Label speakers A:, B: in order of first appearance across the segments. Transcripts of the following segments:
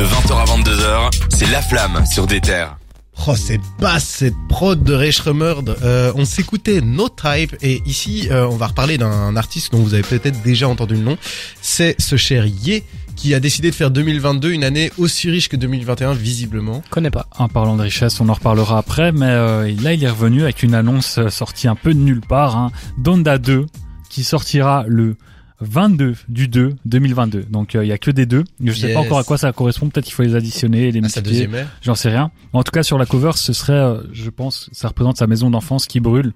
A: De 20h à 22h, c'est La Flamme sur des terres.
B: Oh, c'est basse cette prod de Ray Schremerd. Euh, on s'écoutait No Type et ici euh, on va reparler d'un artiste dont vous avez peut-être déjà entendu le nom. C'est ce cher Ye qui a décidé de faire 2022 une année aussi riche que 2021 visiblement.
C: Connais pas. En parlant de richesse, on en reparlera après, mais euh, là il est revenu avec une annonce euh, sortie un peu de nulle part. Hein. Donda 2 qui sortira le 22 du 2 2022. Donc euh, il y a que des deux. Je sais
B: Yes.
C: pas encore à quoi ça correspond. Peut-être qu'il faut les additionner, les
B: sa
C: multiplier. J'en sais rien. En tout cas sur la cover, ce serait, euh, je pense, ça représente sa maison d'enfance qui brûle.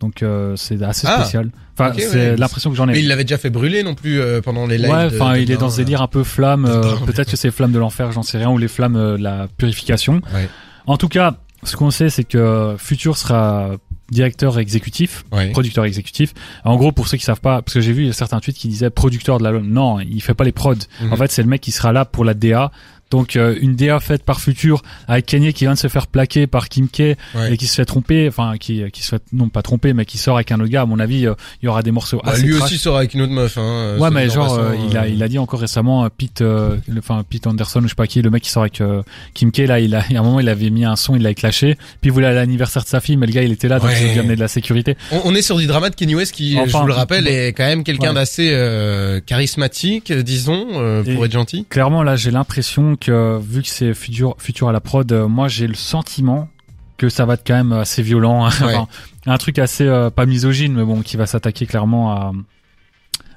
C: Donc euh, c'est assez
B: Ah.
C: spécial. Enfin, c'est
B: ouais.
C: l'impression que j'en ai.
B: Mais il l'avait déjà fait brûler non plus euh, pendant les lives.
C: Ouais, enfin, il est dans ce
B: euh.
C: délire un peu flamme. euh, Peut-être que c'est flamme de l'enfer, j'en sais rien, ou les flammes de la purification.
B: Ouais.
C: En tout cas, ce qu'on sait, c'est que Future sera directeur exécutif, producteur exécutif. En gros, pour ceux qui savent pas, parce que j'ai vu certains tweets qui disaient producteur de l'album. Non, il fait pas les prods.
B: Mhm.
C: En fait, c'est le mec qui sera là pour la DA. Donc euh, une DA faite par Future avec Kanye qui vient de se faire plaquer par Kim K
B: Ouais.
C: et qui se fait tromper, enfin qui qui se fait non pas tromper mais qui sort avec un autre gars. À mon avis, euh, il y aura des morceaux
B: Bah,
C: assez
B: lui
C: trash.
B: aussi sera avec une autre meuf. Hein, euh,
C: Ouais, mais genre, euh, il a,
B: euh,
C: il a dit encore récemment, euh, Pete, euh, enfin Pete Anderson ou je sais pas qui, le mec qui sort avec euh, Kim K, là, il a, il y a un moment, il avait mis un son, il l'avait clashé, puis il voulait à l'anniversaire de sa fille, mais le gars, il était là, donc
B: Ouais.
C: il lui amenait de la sécurité.
B: On, on est sur du drama de Kanye West qui, je vous le rappelle, est quand même quelqu'un
C: Ouais.
B: d'assez euh, charismatique, disons, euh, pour
C: Et-
B: être gentil.
C: Clairement, là, j'ai l'impression que, vu que c'est futur, futur à la prod, euh, moi, j'ai le sentiment que ça va être quand même assez violent, hein.
B: Ouais.
C: Enfin, un truc assez, euh, pas misogyne, mais bon, qui va s'attaquer clairement à,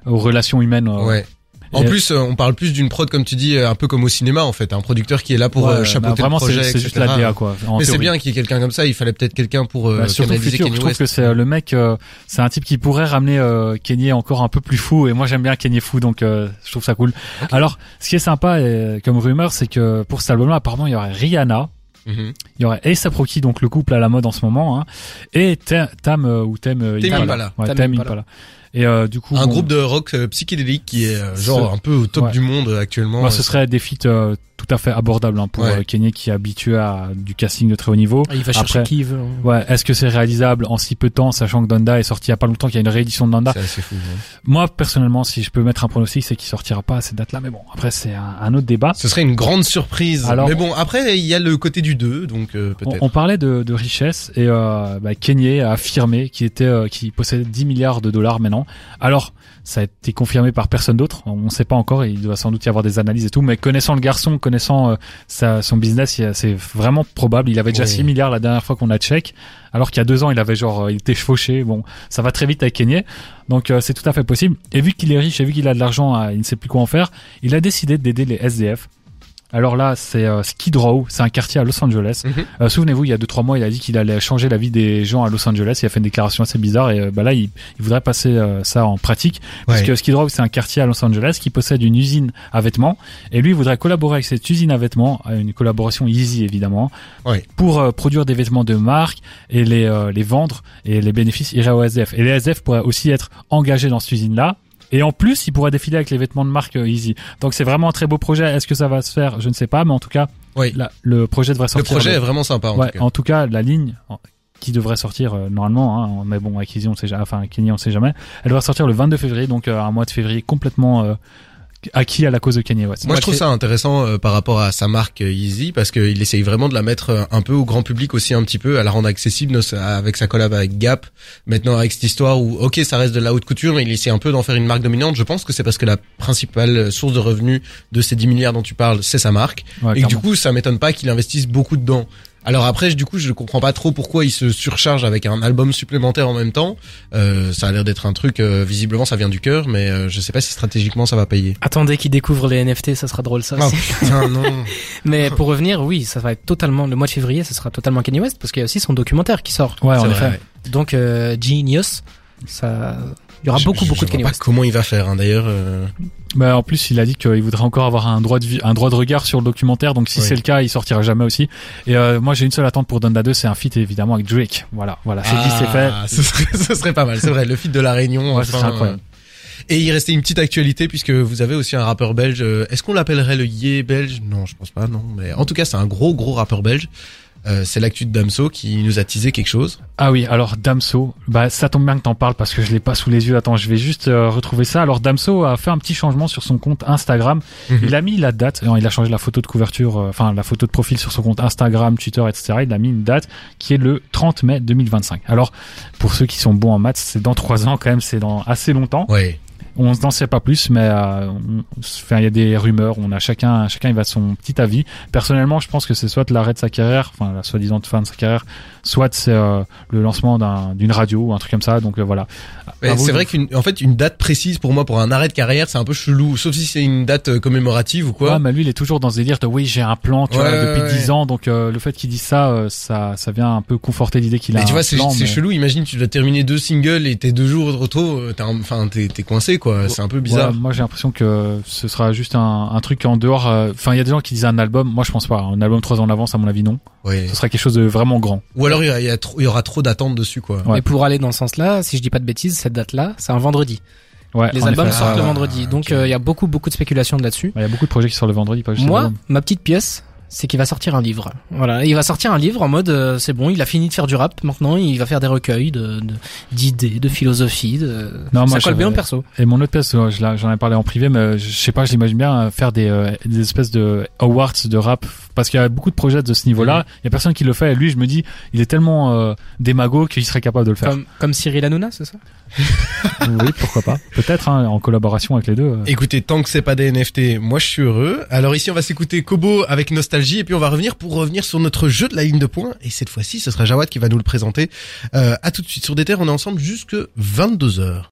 C: aux relations humaines. euh,
B: Ouais. En
C: Et-
B: plus, euh, on parle plus d'une prod, comme tu dis, euh, un peu comme au cinéma, en fait. Un producteur qui est là pour
C: Ouais,
B: euh,
C: bah,
B: chapeauter
C: vraiment,
B: le projet,
C: c'est juste la DA, quoi. en
B: Mais c'est bien qu'il y ait quelqu'un comme ça. Il fallait peut-être quelqu'un pour euh,
C: Bah, surtout
B: canaliser
C: futur,
B: Kanye
C: je trouve
B: West.
C: que c'est le mec, euh, c'est un type qui pourrait ramener euh, Kanye encore un peu plus fou. Et moi j'aime bien Kanye fou, donc euh, je trouve ça cool. Alors, ce qui est sympa euh, comme rumeur, c'est que pour cet album-là, apparemment, il y aurait Rihanna,
B: Mhm.
C: il y aurait A$AP Rocky, donc le couple à la mode en ce moment, hein, et Tam, Tam ou Tam
B: Tame
C: Impala.
B: Impala.
C: Ouais,
D: Impala.
C: Impala. Et euh, du coup,
B: Un
C: bon,
B: groupe de rock euh, psychédélique qui est euh, genre un peu au top
C: Ouais.
B: du monde actuellement.
C: moi, ce serait des feats euh, tout à fait abordables hein, pour
B: Ouais.
C: euh, Kanye qui est habitué à du casting de très haut niveau.
D: Il va chercher
C: Après-
D: qui il veut.
C: Ouais, est-ce que c'est réalisable en si peu de temps, sachant que Donda est sorti il y a pas longtemps, qu'il y a une réédition de Donda?
B: C'est assez fou. hein.
C: Moi, personnellement, si je peux mettre un pronostic, c'est qu'il sortira pas à cette date-là. Mais bon, après, c'est un, un autre débat.
B: Ce serait une grande surprise.
C: Alors-
B: Mais bon, après, il y a le côté du 2, donc euh,
C: On,
B: peut-être.
C: on parlait de, de richesse et euh, bah, Kanye a affirmé qu'il était, euh, qu'il possédait 10 milliards de dollars maintenant. Alors, ça a été confirmé par personne d'autre. On ne sait pas encore. Il doit sans doute y avoir des analyses et tout. Mais connaissant le garçon, connaissant euh, sa, son business, c'est vraiment probable. Il avait déjà
B: Oui.
C: 6 milliards la dernière fois qu'on a check. Alors qu'il y a deux ans, il avait genre, euh, il était chevauché. Bon, ça va très vite avec Kanye. Donc euh, c'est tout à fait possible. Et vu qu'il est riche et vu qu'il a de l'argent, il ne sait plus quoi en faire. Il a décidé d'aider les SDF. Alors là, c'est euh, Skid Row, c'est un quartier à Los Angeles.
B: Mhm.
C: Euh, Souvenez-vous, il y a deux trois mois, il a dit qu'il allait changer la vie des gens à Los Angeles. Il a fait une déclaration assez bizarre et euh, bah là, il, il voudrait passer euh, ça en pratique parce
B: Ouais.
C: que Skid Row, c'est un quartier à Los Angeles qui possède une usine à vêtements et lui il voudrait collaborer avec cette usine à vêtements, une collaboration easy évidemment,
B: Ouais.
C: pour euh, produire des vêtements de marque et les euh, les vendre et les bénéfices iraient aux SDF. Et les SDF pourraient aussi être engagés dans cette usine là. Et en plus, il pourrait défiler avec les vêtements de marque euh, Easy. Donc c'est vraiment un très beau projet. Est-ce que ça va se faire? Je ne sais pas, mais en tout cas,
B: Oui.
C: la- le projet devrait
B: Le
C: sortir.
B: projet
C: le-
B: est vraiment sympa, en
C: ouais,
B: tout cas.
C: en tout cas, la ligne qui devrait sortir euh, normalement, hein, mais bon, avec Easy, on sait jamais, enfin, Kenny, on sait jamais. Elle devrait sortir le 22 février, donc euh, un mois de février complètement euh, acquis à la cause de Kanye West.
B: Moi, je trouve ça intéressant euh, par rapport à sa marque euh, Yeezy parce qu'il essaye vraiment de la mettre euh, un peu au grand public aussi un petit peu, à la rendre accessible avec sa collab avec Gap. Maintenant, avec cette histoire où, ok, ça reste de la haute couture, mais il essaie un peu d'en faire une marque dominante. Je pense que c'est parce que la principale source de revenus de ces 10 milliards dont tu parles, c'est sa marque.
C: Ouais,
B: et que du coup, ça m'étonne pas qu'il investisse beaucoup dedans. Alors après, du coup, je comprends pas trop pourquoi il se surcharge avec un album supplémentaire en même temps. Euh, ça a l'air d'être un truc, euh, visiblement, ça vient du cœur, mais euh, je sais pas si stratégiquement ça va payer.
D: Attendez qu'il découvre les NFT, ça sera drôle ça
B: Oh
D: aussi.
B: putain, non.
D: Mais pour revenir, oui, ça va être totalement le mois de février, ça sera totalement Kanye West parce qu'il y a aussi son documentaire qui sort.
C: Ouais, en
B: C'est
C: effet.
B: vrai.
D: Donc euh, Genius, ça, il y aura
B: Je-
D: beaucoup
B: je-
D: beaucoup
B: je
D: de Kanye
B: vois
D: West.
B: pas comment il va faire, hein, d'ailleurs. euh.
C: Bah, en plus, il a dit qu'il voudrait encore avoir un droit de vie, un droit de regard sur le documentaire. Donc, si
B: Oui.
C: c'est le cas, il sortira jamais aussi. Et euh, moi, j'ai une seule attente pour Donda 2, c'est un feat évidemment avec Drake. Voilà, voilà. C'est dit, c'est fait.
B: Ah, Ce serait, ce serait pas mal, c'est vrai. Le feat de la Réunion.
C: Ouais, ce
B: enfin,
C: serait incroyable.
B: euh. Et il restait une petite actualité puisque vous avez aussi un rappeur belge. euh, Est-ce qu'on l'appellerait le Yé belge? Non, je pense pas, non. Mais en tout cas, c'est un gros, gros rappeur belge. Euh, c'est l'actu de Damso qui nous a teasé quelque chose.
C: Ah oui, alors Damso, bah ça tombe bien que t'en parles parce que je l'ai pas sous les yeux. Attends, je vais juste euh, retrouver ça. Alors Damso a fait un petit changement sur son compte Instagram.
B: Mhm.
C: Il a mis la date, non, il a changé la photo de couverture, euh, enfin la photo de profil sur son compte Instagram, Twitter, etc. Il a mis une date qui est le 30 mai 2025. Alors pour ceux qui sont bons en maths, c'est dans trois ans quand même, c'est dans assez longtemps.
B: Ouais.
C: On n'en sait pas plus, mais euh, il y a des rumeurs. On a chacun, chacun il va son petit avis. Personnellement, je pense que c'est soit l'arrêt de sa carrière, enfin la soi-disant fin de sa carrière, soit c'est euh, le lancement d'un- d'une radio ou un truc comme ça. Donc euh, voilà.
B: C'est vrai qu'une en fait une date précise pour moi pour un arrêt de carrière c'est un peu chelou sauf si c'est une date commémorative ou quoi.
C: Ouais, mais lui, il est toujours dans ce délire de oui, j'ai un plan, tu
B: Ouais,
C: vois, depuis
B: ouais,
C: 10 ans. Donc euh, le fait qu'il dise ça, euh, ça, ça vient un peu conforter l'idée qu'il a
B: tu vois, c'est
C: mais-
B: chelou. Imagine, tu dois terminer deux singles et tes deux jours de retour, t'es, enfin, t'es coincé, quoi. C'est un peu bizarre.
C: Ouais, moi, j'ai l'impression que ce sera juste un, un truc en dehors. euh, Enfin, il y a des gens qui disent un album. Moi, je pense pas. Un album trois ans en avance, à mon avis, non. Ce sera quelque chose de vraiment grand.
B: Ou alors, il y, a- il y, a trop- il y aura trop d'attentes dessus, quoi.
C: Ouais.
D: Et pour aller dans ce sens-là, si je dis pas de bêtises, cette date-là, c'est un vendredi.
C: Ouais.
D: Les albums
C: effet.
D: sortent le
B: Ah,
D: vendredi. Donc
B: ok.
D: euh, il y a beaucoup beaucoup de spéculations là-dessus.
C: Il y a beaucoup de projets qui sortent le vendredi, pas juste
D: Moi, ma petite pièce, c'est qu'il va sortir un livre. Voilà, il va sortir un livre en mode euh, c'est bon, il a fini de faire du rap. Maintenant, il va faire des recueils de de- d'idées, de, philosophie. De...
C: Non, moi,
D: ça colle bien au perso.
C: Et mon autre euh, l'ai- j'en ai parlé en privé, mais je sais pas, je l'imagine bien euh, faire des, euh, des espèces de awards de rap, parce qu'il y a beaucoup de projets de ce niveau-là. Il y a personne qui le fait. Et lui, je me dis, il est tellement euh, démago qu'il serait capable de le faire.
D: Comme comme Cyril Hanouna, c'est ça?
C: Oui, pourquoi pas. Peut-être hein, en collaboration avec les deux. euh.
B: Écoutez, tant que c'est pas des NFT, moi je suis heureux. Alors ici, on va s'écouter Kobo avec nostalgie et puis on va revenir pour revenir sur notre jeu de la ligne de points. Et cette fois-ci, ce sera Jawad qui va nous le présenter. Euh, à tout de suite sur des terres, on est ensemble jusque 22 h